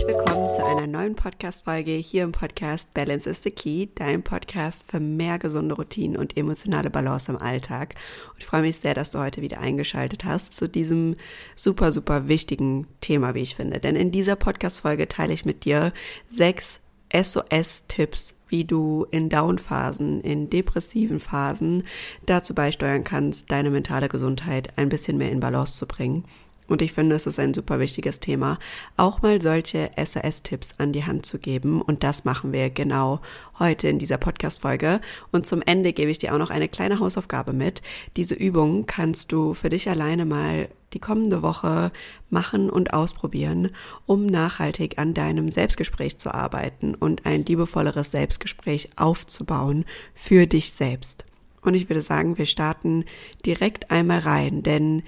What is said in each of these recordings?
herzlich willkommen zu einer neuen Podcast-Folge hier im Podcast Balance is the Key, dein Podcast für mehr gesunde Routinen und emotionale Balance im Alltag. Und ich freue mich sehr, dass du heute wieder eingeschaltet hast zu diesem super, super wichtigen Thema, wie ich finde. Denn in dieser Podcast-Folge teile ich mit dir sechs SOS-Tipps, wie du in Down-Phasen, in depressiven Phasen dazu beisteuern kannst, deine mentale Gesundheit ein bisschen mehr in Balance zu bringen. Und ich finde, es ist ein super wichtiges Thema, auch mal solche SOS-Tipps an die Hand zu geben. Und das machen wir genau heute in dieser Podcast-Folge. Und zum Ende gebe ich dir auch noch eine kleine Hausaufgabe mit. Diese Übung kannst du für dich alleine mal die kommende Woche machen und ausprobieren, um nachhaltig an deinem Selbstgespräch zu arbeiten und ein liebevolleres Selbstgespräch aufzubauen für dich selbst. Und ich würde sagen, wir starten direkt einmal rein, denn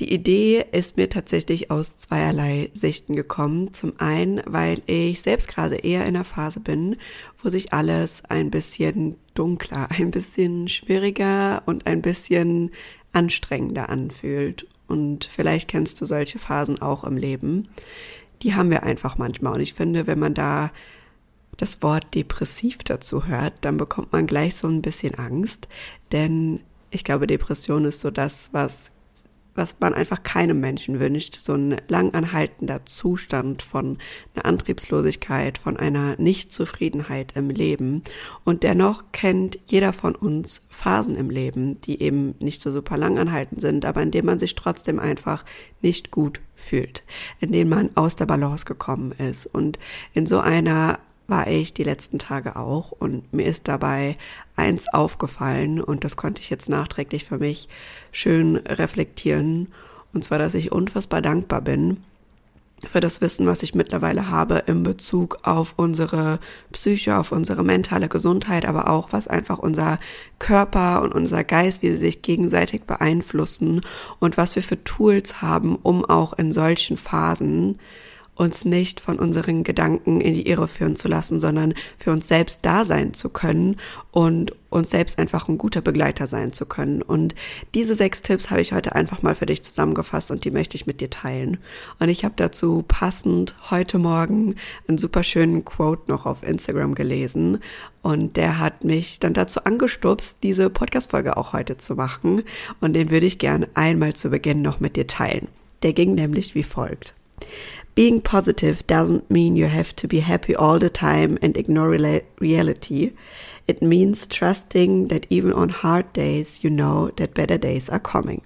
die Idee ist mir tatsächlich aus zweierlei Sichten gekommen. Zum einen, weil ich selbst gerade eher in einer Phase bin, wo sich alles ein bisschen dunkler, ein bisschen schwieriger und ein bisschen anstrengender anfühlt. Und vielleicht kennst du solche Phasen auch im Leben. Die haben wir einfach manchmal. Und ich finde, wenn man da das Wort depressiv dazu hört, dann bekommt man gleich so ein bisschen Angst. Denn ich glaube, Depression ist so das, was was man einfach keinem Menschen wünscht, so ein langanhaltender Zustand von einer Antriebslosigkeit, von einer Nichtzufriedenheit im Leben. Und dennoch kennt jeder von uns Phasen im Leben, die eben nicht so super langanhaltend sind, aber in denen man sich trotzdem einfach nicht gut fühlt, in denen man aus der Balance gekommen ist. Und in so einer war ich die letzten Tage auch und mir ist dabei eins aufgefallen und das konnte ich jetzt nachträglich für mich schön reflektieren. Und zwar, dass ich unfassbar dankbar bin für das Wissen, was ich mittlerweile habe in Bezug auf unsere Psyche, auf unsere mentale Gesundheit, aber auch was einfach unser Körper und unser Geist, wie sie sich gegenseitig beeinflussen und was wir für Tools haben, um auch in solchen Phasen uns nicht von unseren Gedanken in die Irre führen zu lassen, sondern für uns selbst da sein zu können und uns selbst einfach ein guter Begleiter sein zu können. Und diese sechs Tipps habe ich heute einfach mal für dich zusammengefasst und die möchte ich mit dir teilen. Und ich habe dazu passend heute Morgen einen super schönen Quote noch auf Instagram gelesen und der hat mich dann dazu angestupst, diese Podcast-Folge auch heute zu machen. Und den würde ich gerne einmal zu Beginn noch mit dir teilen. Der ging nämlich wie folgt. Being positive doesn't mean you have to be happy all the time and ignore reality. It means trusting that even on hard days, you know that better days are coming.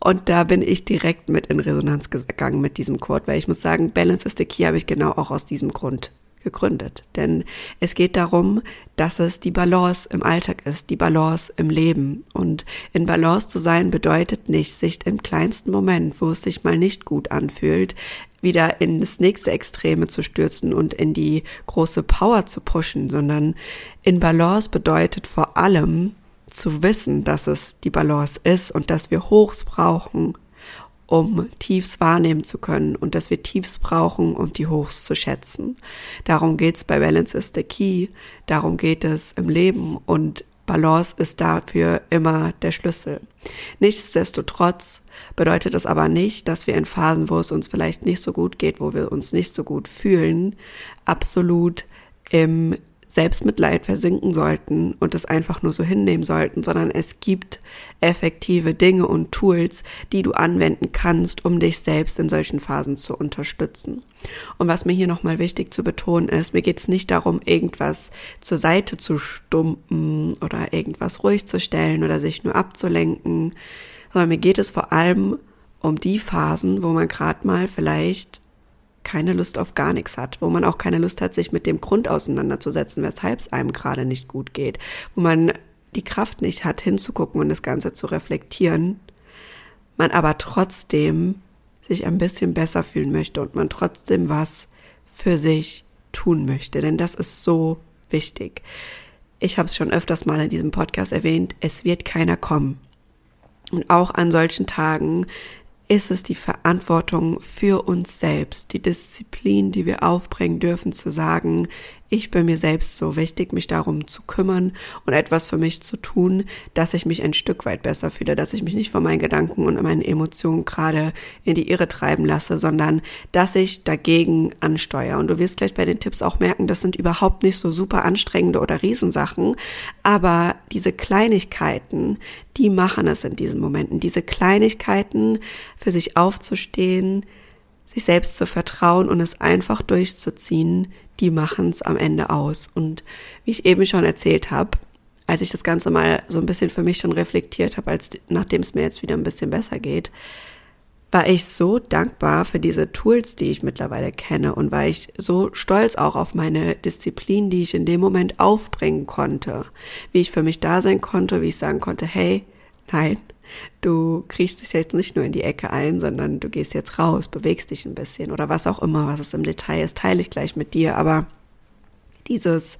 Und da bin ich direkt mit in Resonanz gegangen mit diesem Quote, weil ich muss sagen, Balance is the Key habe ich genau auch aus diesem Grund gegründet. Denn es geht darum, dass es die Balance im Alltag ist, die Balance im Leben. Und in Balance zu sein bedeutet nicht, sich im kleinsten Moment, wo es sich mal nicht gut anfühlt, wieder in das nächste Extreme zu stürzen und in die große Power zu pushen, sondern in Balance bedeutet vor allem zu wissen, dass es die Balance ist und dass wir Hochs brauchen um Tiefs wahrnehmen zu können und dass wir Tiefs brauchen, um die Hochs zu schätzen. Darum geht's bei Balance is the Key, darum geht es im Leben und Balance ist dafür immer der Schlüssel. Nichtsdestotrotz bedeutet das aber nicht, dass wir in Phasen, wo es uns vielleicht nicht so gut geht, wo wir uns nicht so gut fühlen, absolut im Selbstmitleid versinken sollten und es einfach nur so hinnehmen sollten, sondern es gibt effektive Dinge und Tools, die du anwenden kannst, um dich selbst in solchen Phasen zu unterstützen. Und was mir hier nochmal wichtig zu betonen ist, mir geht es nicht darum, irgendwas zur Seite zu stumpen oder irgendwas ruhig zu stellen oder sich nur abzulenken, sondern mir geht es vor allem um die Phasen, wo man gerade mal vielleicht keine Lust auf gar nichts hat, wo man auch keine Lust hat, sich mit dem Grund auseinanderzusetzen, weshalb es einem gerade nicht gut geht, wo man die Kraft nicht hat, hinzugucken und das Ganze zu reflektieren, man aber trotzdem sich ein bisschen besser fühlen möchte und man trotzdem was für sich tun möchte, denn das ist so wichtig. Ich habe es schon öfters mal in diesem Podcast erwähnt, es wird keiner kommen. Und auch an solchen Tagen ist es die Verantwortung für uns selbst, die Disziplin, die wir aufbringen dürfen, zu sagen, ich bin mir selbst so wichtig, mich darum zu kümmern und etwas für mich zu tun, dass ich mich ein Stück weit besser fühle, dass ich mich nicht von meinen Gedanken und meinen Emotionen gerade in die Irre treiben lasse, sondern dass ich dagegen ansteuere. Und du wirst gleich bei den Tipps auch merken, das sind überhaupt nicht so super anstrengende oder Riesensachen, aber diese Kleinigkeiten, die machen es in diesen Momenten. Diese Kleinigkeiten, für sich aufzustehen, sich selbst zu vertrauen und es einfach durchzuziehen, die machen es am Ende aus. Und wie ich eben schon erzählt habe, als ich das Ganze mal so ein bisschen für mich schon reflektiert habe, als nachdem es mir jetzt wieder ein bisschen besser geht, war ich so dankbar für diese Tools, die ich mittlerweile kenne und war ich so stolz auch auf meine Disziplin, die ich in dem Moment aufbringen konnte, wie ich für mich da sein konnte, wie ich sagen konnte, hey, nein, du kriegst dich jetzt nicht nur in die Ecke ein, sondern du gehst jetzt raus, bewegst dich ein bisschen oder was auch immer, was es im Detail ist, teile ich gleich mit dir, aber dieses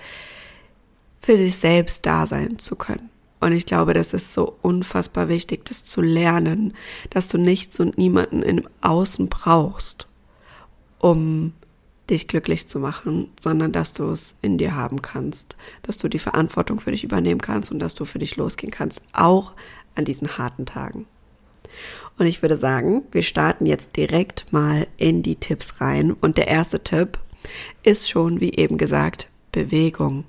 für sich selbst da sein zu können. Und ich glaube, das ist so unfassbar wichtig, das zu lernen, dass du nichts und niemanden im Außen brauchst, um dich glücklich zu machen, sondern dass du es in dir haben kannst, dass du die Verantwortung für dich übernehmen kannst und dass du für dich losgehen kannst, auch an diesen harten Tagen. Und ich würde sagen, wir starten jetzt direkt mal in die Tipps rein. Und der erste Tipp ist schon, wie eben gesagt, Bewegung.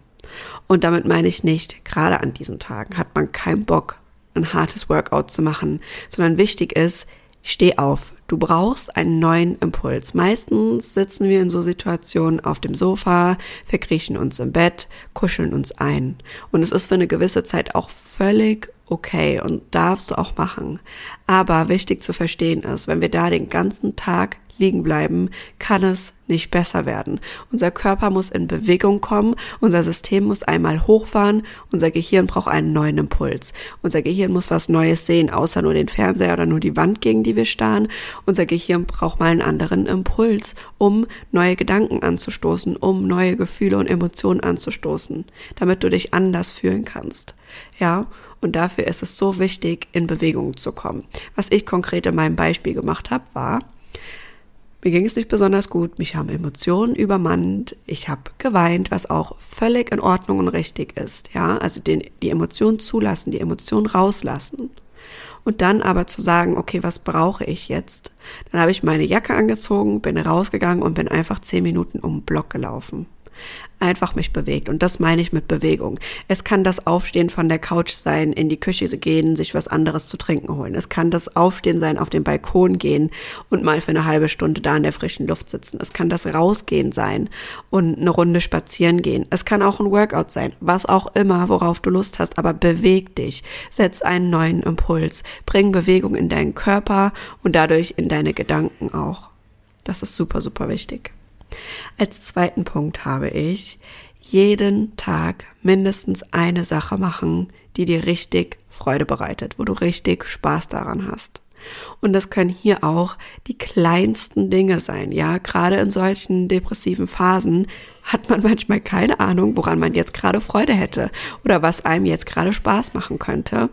Und damit meine ich nicht, gerade an diesen Tagen hat man keinen Bock, ein hartes Workout zu machen, sondern wichtig ist, steh auf. Du brauchst einen neuen Impuls. Meistens sitzen wir in so Situationen auf dem Sofa, verkriechen uns im Bett, kuscheln uns ein. Und es ist für eine gewisse Zeit auch völlig okay und darfst du auch machen. Aber wichtig zu verstehen ist, wenn wir da den ganzen Tag liegen bleiben, kann es nicht besser werden. Unser Körper muss in Bewegung kommen, unser System muss einmal hochfahren, unser Gehirn braucht einen neuen Impuls. Unser Gehirn muss was Neues sehen, außer nur den Fernseher oder nur die Wand, gegen die wir starren. Unser Gehirn braucht mal einen anderen Impuls, um neue Gedanken anzustoßen, um neue Gefühle und Emotionen anzustoßen, damit du dich anders fühlen kannst. Ja, und dafür ist es so wichtig, in Bewegung zu kommen. Was ich konkret in meinem Beispiel gemacht habe, war, mir ging es nicht besonders gut, mich haben Emotionen übermannt, ich habe geweint, was auch völlig in Ordnung und richtig ist. Ja, also den, die Emotionen zulassen, die Emotionen rauslassen. Und dann aber zu sagen, okay, was brauche ich jetzt? Dann habe ich meine Jacke angezogen, bin rausgegangen und bin einfach zehn Minuten um den Block gelaufen einfach mich bewegt. Und das meine ich mit Bewegung. Es kann das Aufstehen von der Couch sein, in die Küche gehen, sich was anderes zu trinken holen. Es kann das Aufstehen sein, auf den Balkon gehen und mal für eine halbe Stunde da in der frischen Luft sitzen. Es kann das Rausgehen sein und eine Runde spazieren gehen. Es kann auch ein Workout sein, was auch immer, worauf du Lust hast, aber beweg dich. Setz einen neuen Impuls. Bring Bewegung in deinen Körper und dadurch in deine Gedanken auch. Das ist super, super wichtig. Als zweiten Punkt habe ich jeden Tag mindestens eine Sache machen, die dir richtig Freude bereitet, wo du richtig Spaß daran hast. Und das können hier auch die kleinsten Dinge sein. Ja, gerade in solchen depressiven Phasen hat man manchmal keine Ahnung, woran man jetzt gerade Freude hätte oder was einem jetzt gerade Spaß machen könnte.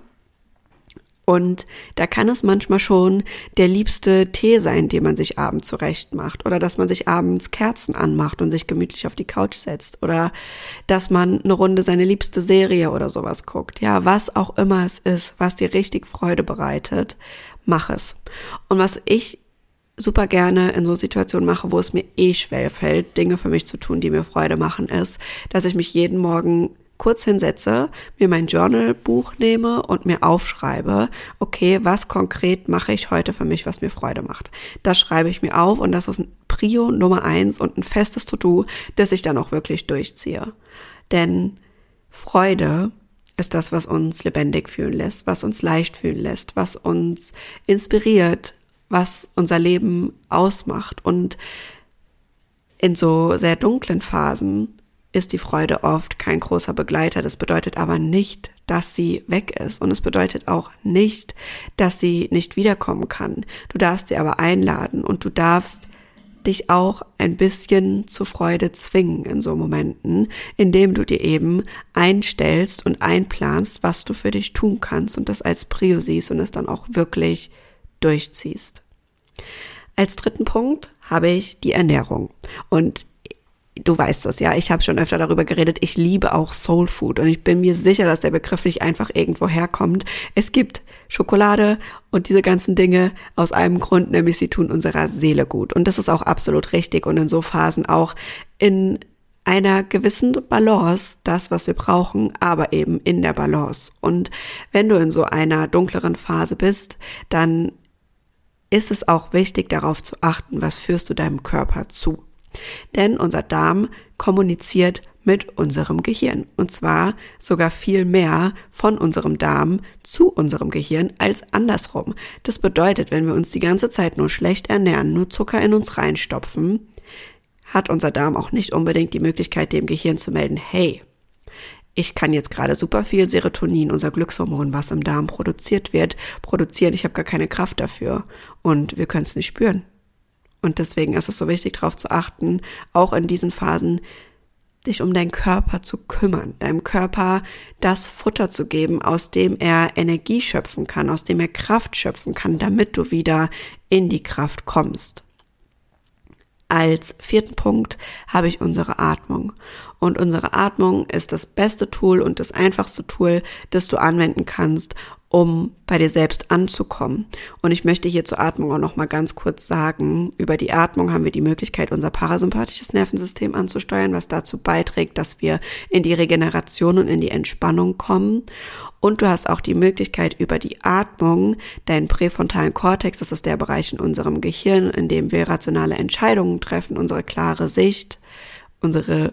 Und da kann es manchmal schon der liebste Tee sein, den man sich abends zurecht macht. Oder dass man sich abends Kerzen anmacht und sich gemütlich auf die Couch setzt. Oder dass man eine Runde seine liebste Serie oder sowas guckt. Ja, was auch immer es ist, was dir richtig Freude bereitet, mach es. Und was ich super gerne in so Situationen mache, wo es mir eh schwer fällt, Dinge für mich zu tun, die mir Freude machen, ist, dass ich mich jeden Morgen kurz hinsetze, mir mein Journalbuch nehme und mir aufschreibe, okay, was konkret mache ich heute für mich, was mir Freude macht. Das schreibe ich mir auf und das ist ein Prio Nummer eins und ein festes To-Do, das ich dann auch wirklich durchziehe. Denn Freude ist das, was uns lebendig fühlen lässt, was uns leicht fühlen lässt, was uns inspiriert, was unser Leben ausmacht. Und in so sehr dunklen Phasen ist die Freude oft kein großer Begleiter. Das bedeutet aber nicht, dass sie weg ist. Und es bedeutet auch nicht, dass sie nicht wiederkommen kann. Du darfst sie aber einladen und du darfst dich auch ein bisschen zur Freude zwingen in so Momenten, indem du dir eben einstellst und einplanst, was du für dich tun kannst und das als Prio siehst und es dann auch wirklich durchziehst. Als dritten Punkt habe ich die Ernährung. Und du weißt das ja, ich habe schon öfter darüber geredet, ich liebe auch Soul Food und ich bin mir sicher, dass der Begriff nicht einfach irgendwo herkommt. Es gibt Schokolade und diese ganzen Dinge aus einem Grund, nämlich sie tun unserer Seele gut. Und das ist auch absolut richtig und in so Phasen auch in einer gewissen Balance das, was wir brauchen, aber eben in der Balance. Und wenn du in so einer dunkleren Phase bist, dann ist es auch wichtig darauf zu achten, was führst du deinem Körper zu. Denn unser Darm kommuniziert mit unserem Gehirn. Und zwar sogar viel mehr von unserem Darm zu unserem Gehirn als andersrum. Das bedeutet, wenn wir uns die ganze Zeit nur schlecht ernähren, nur Zucker in uns reinstopfen, hat unser Darm auch nicht unbedingt die Möglichkeit, dem Gehirn zu melden, hey, ich kann jetzt gerade super viel Serotonin, unser Glückshormon, was im Darm produziert wird, produzieren. Ich habe gar keine Kraft dafür und wir können es nicht spüren. Und deswegen ist es so wichtig, darauf zu achten, auch in diesen Phasen, dich um deinen Körper zu kümmern, deinem Körper das Futter zu geben, aus dem er Energie schöpfen kann, aus dem er Kraft schöpfen kann, damit du wieder in die Kraft kommst. Als vierten Punkt habe ich unsere Atmung. Und unsere Atmung ist das beste Tool und das einfachste Tool, das du anwenden kannst, um bei dir selbst anzukommen. Und ich möchte hier zur Atmung auch noch mal ganz kurz sagen, über die Atmung haben wir die Möglichkeit, unser parasympathisches Nervensystem anzusteuern, was dazu beiträgt, dass wir in die Regeneration und in die Entspannung kommen. Und du hast auch die Möglichkeit, über die Atmung deinen präfrontalen Kortex, das ist der Bereich in unserem Gehirn, in dem wir rationale Entscheidungen treffen, unsere klare Sicht, unsere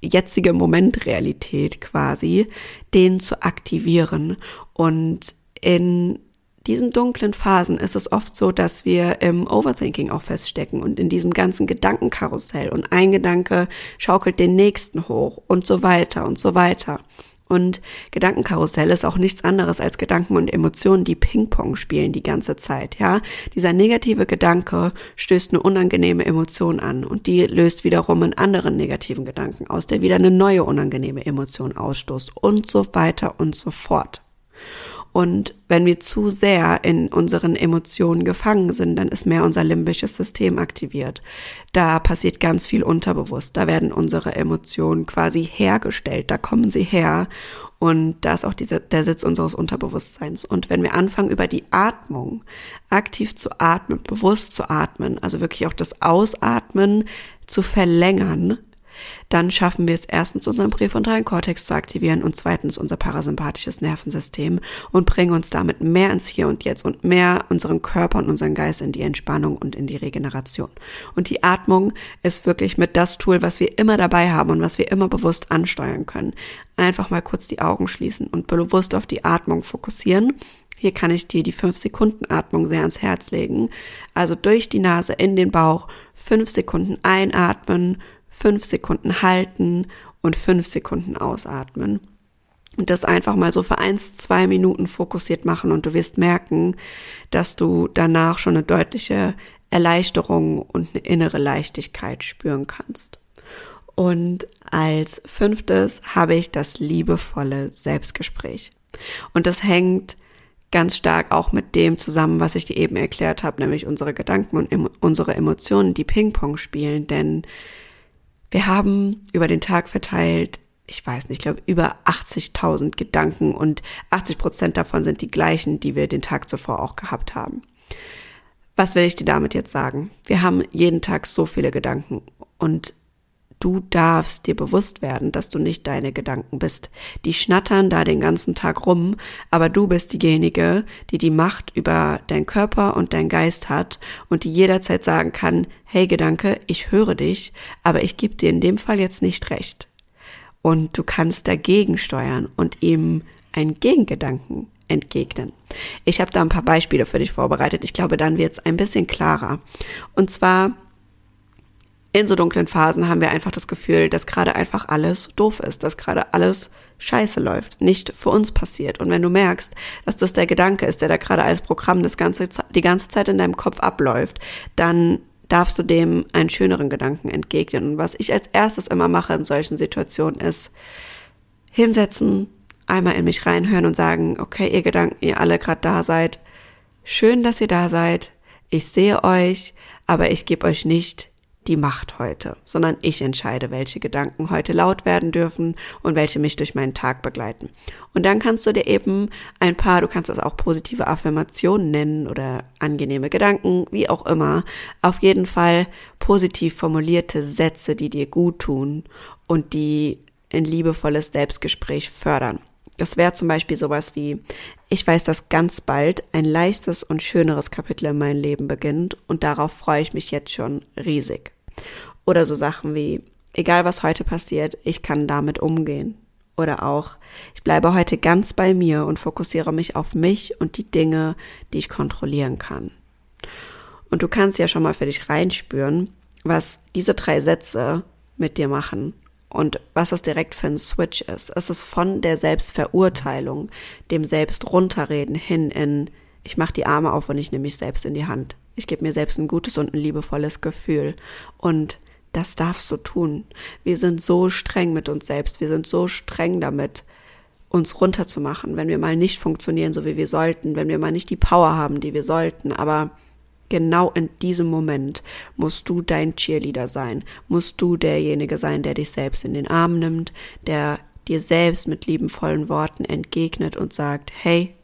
jetzige Momentrealität quasi, den zu aktivieren. Und in diesen dunklen Phasen ist es oft so, dass wir im Overthinking auch feststecken und in diesem ganzen Gedankenkarussell und ein Gedanke schaukelt den nächsten hoch und so weiter und so weiter. Und Gedankenkarussell ist auch nichts anderes als Gedanken und Emotionen, die Ping-Pong spielen die ganze Zeit, ja. Dieser negative Gedanke stößt eine unangenehme Emotion an und die löst wiederum einen anderen negativen Gedanken aus, der wieder eine neue unangenehme Emotion ausstoßt und so weiter und so fort. Und wenn wir zu sehr in unseren Emotionen gefangen sind, dann ist mehr unser limbisches System aktiviert. Da passiert ganz viel unterbewusst. Da werden unsere Emotionen quasi hergestellt. Da kommen sie her. Und da ist auch dieser, der Sitz unseres Unterbewusstseins. Und wenn wir anfangen, über die Atmung aktiv zu atmen, bewusst zu atmen, also wirklich auch das Ausatmen zu verlängern, dann schaffen wir es erstens, unseren präfrontalen Kortex zu aktivieren und zweitens unser parasympathisches Nervensystem und bringen uns damit mehr ins Hier und Jetzt und mehr unseren Körper und unseren Geist in die Entspannung und in die Regeneration. Und die Atmung ist wirklich mit das Tool, was wir immer dabei haben und was wir immer bewusst ansteuern können. Einfach mal kurz die Augen schließen und bewusst auf die Atmung fokussieren. Hier kann ich dir die 5-Sekunden-Atmung sehr ans Herz legen. Also durch die Nase in den Bauch, 5 Sekunden einatmen, fünf Sekunden halten und fünf Sekunden ausatmen. Und das einfach mal so für eins, zwei Minuten fokussiert machen und du wirst merken, dass du danach schon eine deutliche Erleichterung und eine innere Leichtigkeit spüren kannst. Und als fünftes habe ich das liebevolle Selbstgespräch. Und das hängt ganz stark auch mit dem zusammen, was ich dir eben erklärt habe, nämlich unsere Gedanken und unsere Emotionen, die Ping-Pong spielen. Denn wir haben über den Tag verteilt, ich weiß nicht, ich glaube über 80.000 Gedanken und 80 Prozent davon sind die gleichen, die wir den Tag zuvor auch gehabt haben. Was will ich dir damit jetzt sagen? Wir haben jeden Tag so viele Gedanken und Du darfst dir bewusst werden, dass du nicht deine Gedanken bist. Die schnattern da den ganzen Tag rum, aber du bist diejenige, die die Macht über deinen Körper und deinen Geist hat und die jederzeit sagen kann, hey Gedanke, ich höre dich, aber ich gebe dir in dem Fall jetzt nicht recht. Und du kannst dagegen steuern und ihm einen Gegengedanken entgegnen. Ich habe da ein paar Beispiele für dich vorbereitet. Ich glaube, dann wird es ein bisschen klarer. Und zwar in so dunklen Phasen haben wir einfach das Gefühl, dass gerade einfach alles doof ist, dass gerade alles scheiße läuft, nicht für uns passiert. Und wenn du merkst, dass das der Gedanke ist, der da gerade als Programm das ganze, die ganze Zeit in deinem Kopf abläuft, dann darfst du dem einen schöneren Gedanken entgegnen. Und was ich als erstes immer mache in solchen Situationen ist, hinsetzen, einmal in mich reinhören und sagen, okay, ihr Gedanken, ihr alle gerade da seid, schön, dass ihr da seid, ich sehe euch, aber ich gebe euch nicht die Macht heute, sondern ich entscheide, welche Gedanken heute laut werden dürfen und welche mich durch meinen Tag begleiten. Und dann kannst du dir eben ein paar, du kannst das auch positive Affirmationen nennen oder angenehme Gedanken, wie auch immer, auf jeden Fall positiv formulierte Sätze, die dir gut tun und die ein liebevolles Selbstgespräch fördern. Das wäre zum Beispiel sowas wie, ich weiß, dass ganz bald ein leichtes und schöneres Kapitel in meinem Leben beginnt und darauf freue ich mich jetzt schon riesig. Oder so Sachen wie, egal was heute passiert, ich kann damit umgehen. Oder auch, ich bleibe heute ganz bei mir und fokussiere mich auf mich und die Dinge, die ich kontrollieren kann. Und du kannst ja schon mal für dich reinspüren, was diese drei Sätze mit dir machen und was das direkt für ein Switch ist. Es ist von der Selbstverurteilung, dem Selbst-Runterreden hin in, ich mache die Arme auf und ich nehme mich selbst in die Hand. Ich gebe mir selbst ein gutes und ein liebevolles Gefühl. Und das darfst du tun. Wir sind so streng mit uns selbst. Wir sind so streng damit, uns runterzumachen, wenn wir mal nicht funktionieren, so wie wir sollten, wenn wir mal nicht die Power haben, die wir sollten. Aber genau in diesem Moment musst du dein Cheerleader sein, musst du derjenige sein, der dich selbst in den Arm nimmt, der dir selbst mit liebenvollen Worten entgegnet und sagt, hey,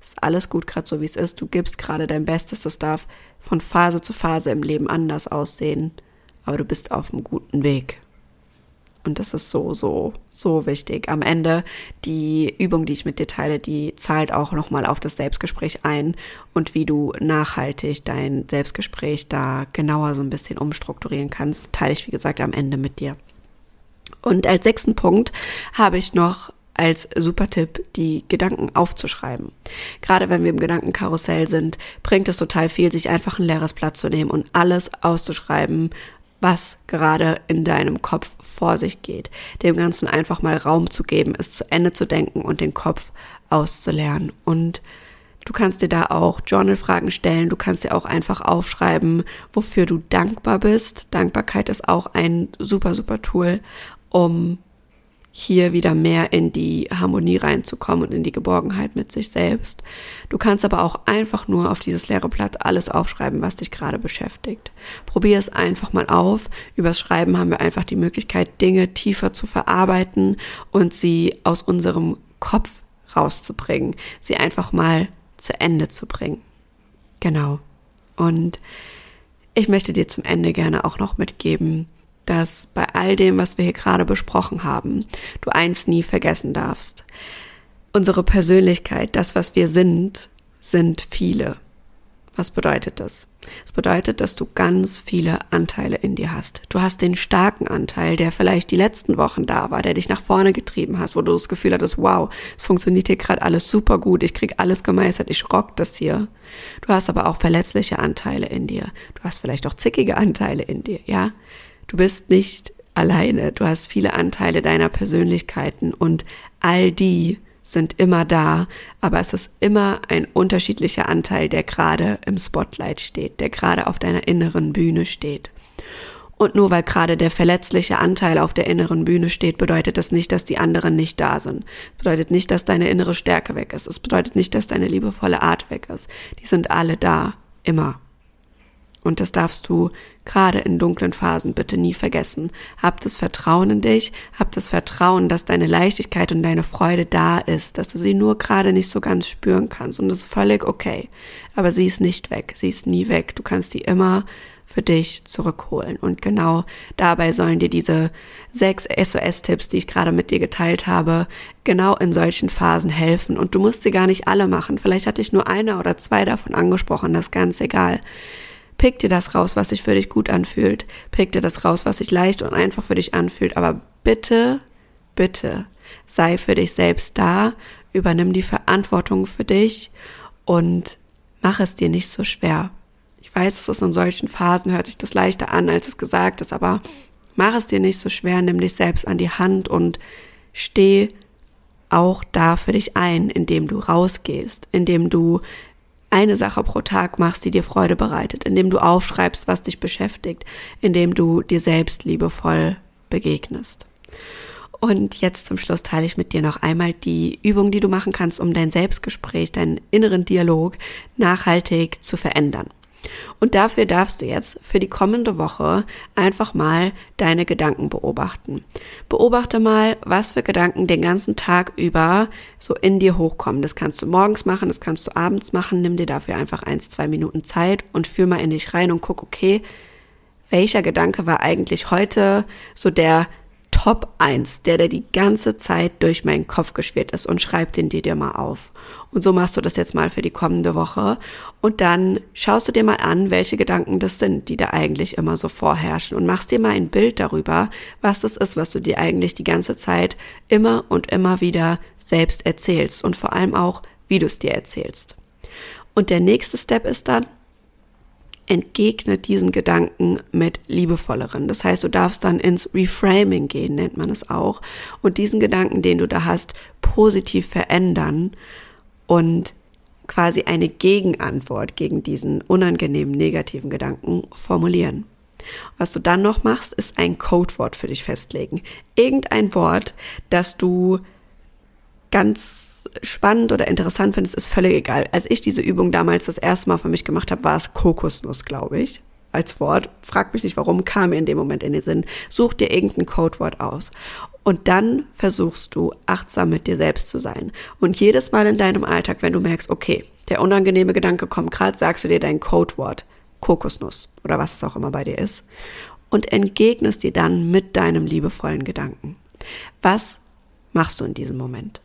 ist alles gut gerade so wie es ist, du gibst gerade dein Bestes, das darf von Phase zu Phase im Leben anders aussehen, aber du bist auf einem guten Weg. Und das ist so, so, so wichtig. Am Ende, die Übung, die ich mit dir teile, die zahlt auch nochmal auf das Selbstgespräch ein und wie du nachhaltig dein Selbstgespräch da genauer so ein bisschen umstrukturieren kannst, teile ich, wie gesagt, am Ende mit dir. Und als sechsten Punkt habe ich noch als super Tipp, die Gedanken aufzuschreiben. Gerade wenn wir im Gedankenkarussell sind, bringt es total viel, sich einfach ein leeres Blatt zu nehmen und alles auszuschreiben, was gerade in deinem Kopf vor sich geht. Dem Ganzen einfach mal Raum zu geben, es zu Ende zu denken und den Kopf auszulernen. Und du kannst dir da auch Journal-Fragen stellen. Du kannst dir auch einfach aufschreiben, wofür du dankbar bist. Dankbarkeit ist auch ein super, super Tool, um hier wieder mehr in die Harmonie reinzukommen und in die Geborgenheit mit sich selbst. Du kannst aber auch einfach nur auf dieses leere Blatt alles aufschreiben, was dich gerade beschäftigt. Probier es einfach mal auf. Übers Schreiben haben wir einfach die Möglichkeit, Dinge tiefer zu verarbeiten und sie aus unserem Kopf rauszubringen, sie einfach mal zu Ende zu bringen. Genau. Und ich möchte dir zum Ende gerne auch noch mitgeben, dass bei all dem, was wir hier gerade besprochen haben, du eins nie vergessen darfst. Unsere Persönlichkeit, das, was wir sind, sind viele. Was bedeutet das? Es bedeutet, dass du ganz viele Anteile in dir hast. Du hast den starken Anteil, der vielleicht die letzten Wochen da war, der dich nach vorne getrieben hast, wo du das Gefühl hattest, wow, es funktioniert hier gerade alles super gut, ich krieg alles gemeistert, ich rock das hier. Du hast aber auch verletzliche Anteile in dir. Du hast vielleicht auch zickige Anteile in dir, ja? Du bist nicht alleine, du hast viele Anteile deiner Persönlichkeiten und all die sind immer da, aber es ist immer ein unterschiedlicher Anteil, der gerade im Spotlight steht, der gerade auf deiner inneren Bühne steht. Und nur weil gerade der verletzliche Anteil auf der inneren Bühne steht, bedeutet das nicht, dass die anderen nicht da sind. Es bedeutet nicht, dass deine innere Stärke weg ist. Es bedeutet nicht, dass deine liebevolle Art weg ist. Die sind alle da, immer. Und das darfst du gerade in dunklen Phasen bitte nie vergessen. Hab das Vertrauen in dich, hab das Vertrauen, dass deine Leichtigkeit und deine Freude da ist, dass du sie nur gerade nicht so ganz spüren kannst. Und das ist völlig okay. Aber sie ist nicht weg. Sie ist nie weg. Du kannst sie immer für dich zurückholen. Und genau dabei sollen dir diese sechs SOS-Tipps, die ich gerade mit dir geteilt habe, genau in solchen Phasen helfen. Und du musst sie gar nicht alle machen. Vielleicht hatte ich nur eine oder zwei davon angesprochen, das ist ganz egal. Pick dir das raus, was sich für dich gut anfühlt. Pick dir das raus, was sich leicht und einfach für dich anfühlt. Aber bitte, bitte sei für dich selbst da, übernimm die Verantwortung für dich und mach es dir nicht so schwer. Ich weiß, es ist in solchen Phasen, hört sich das leichter an, als es gesagt ist, aber mach es dir nicht so schwer, nimm dich selbst an die Hand und steh auch da für dich ein, indem du rausgehst, indem du eine Sache pro Tag machst, die dir Freude bereitet, indem du aufschreibst, was dich beschäftigt, indem du dir selbst liebevoll begegnest. Und jetzt zum Schluss teile ich mit dir noch einmal die Übung, die du machen kannst, um dein Selbstgespräch, deinen inneren Dialog nachhaltig zu verändern. Und dafür darfst du jetzt für die kommende Woche einfach mal deine Gedanken beobachten. Beobachte mal, was für Gedanken den ganzen Tag über so in dir hochkommen. Das kannst du morgens machen, das kannst du abends machen. Nimm dir dafür einfach eins, zwei Minuten Zeit und fühl mal in dich rein und guck, okay, welcher Gedanke war eigentlich heute so der Top 1, der, der die ganze Zeit durch meinen Kopf geschwirrt ist und schreib den dir dir mal auf. Und so machst du das jetzt mal für die kommende Woche. Und dann schaust du dir mal an, welche Gedanken das sind, die da eigentlich immer so vorherrschen und machst dir mal ein Bild darüber, was das ist, was du dir eigentlich die ganze Zeit immer und immer wieder selbst erzählst und vor allem auch, wie du es dir erzählst. Und der nächste Step ist dann, entgegne diesen Gedanken mit liebevolleren. Das heißt, du darfst dann ins Reframing gehen, nennt man es auch, und diesen Gedanken, den du da hast, positiv verändern und quasi eine Gegenantwort gegen diesen unangenehmen negativen Gedanken formulieren. Was du dann noch machst, ist ein Codewort für dich festlegen. Irgendein Wort, das du ganz spannend oder interessant findest, ist völlig egal. Als ich diese Übung damals das erste Mal für mich gemacht habe, war es Kokosnuss, glaube ich, als Wort. Frag mich nicht, warum, kam mir in dem Moment in den Sinn. Such dir irgendein Codewort aus. Und dann versuchst du achtsam mit dir selbst zu sein. Und jedes Mal in deinem Alltag, wenn du merkst, okay, der unangenehme Gedanke kommt gerade, sagst du dir dein Codewort, Kokosnuss oder was es auch immer bei dir ist, und entgegnest dir dann mit deinem liebevollen Gedanken. Was machst du in diesem Moment?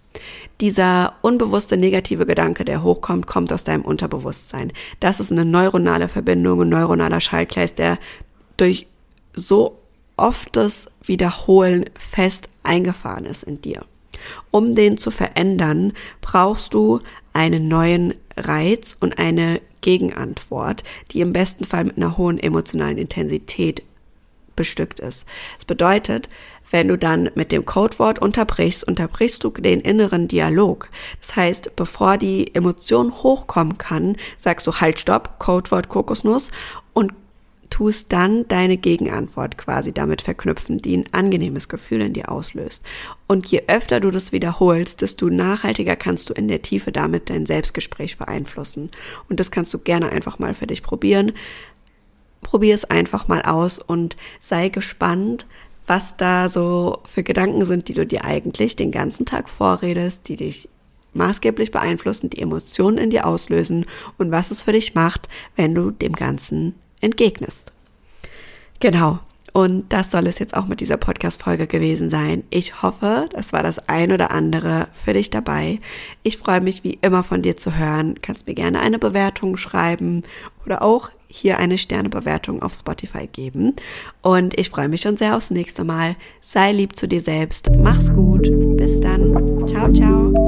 Dieser unbewusste negative Gedanke, der hochkommt, kommt aus deinem Unterbewusstsein. Das ist eine neuronale Verbindung, ein neuronaler Schaltkreis, der durch so oftes Wiederholen fest eingefahren ist in dir. Um den zu verändern, brauchst du einen neuen Reiz und eine Gegenantwort, die im besten Fall mit einer hohen emotionalen Intensität bestückt ist. Das bedeutet, wenn du dann mit dem Codewort unterbrichst, unterbrichst du den inneren Dialog. Das heißt, bevor die Emotion hochkommen kann, sagst du halt stopp, Codewort Kokosnuss und tust dann deine Gegenantwort quasi damit verknüpfen, die ein angenehmes Gefühl in dir auslöst. Und je öfter du das wiederholst, desto nachhaltiger kannst du in der Tiefe damit dein Selbstgespräch beeinflussen. Und das kannst du gerne einfach mal für dich probieren. Probier es einfach mal aus und sei gespannt, was da so für Gedanken sind, die du dir eigentlich den ganzen Tag vorredest, die dich maßgeblich beeinflussen, die Emotionen in dir auslösen und was es für dich macht, wenn du dem Ganzen entgegnest. Genau. Und das soll es jetzt auch mit dieser Podcast-Folge gewesen sein. Ich hoffe, das war das ein oder andere für dich dabei. Ich freue mich wie immer von dir zu hören. Kannst mir gerne eine Bewertung schreiben oder auch hier eine Sternebewertung auf Spotify geben. Und ich freue mich schon sehr aufs nächste Mal. Sei lieb zu dir selbst. Mach's gut. Bis dann. Ciao, ciao.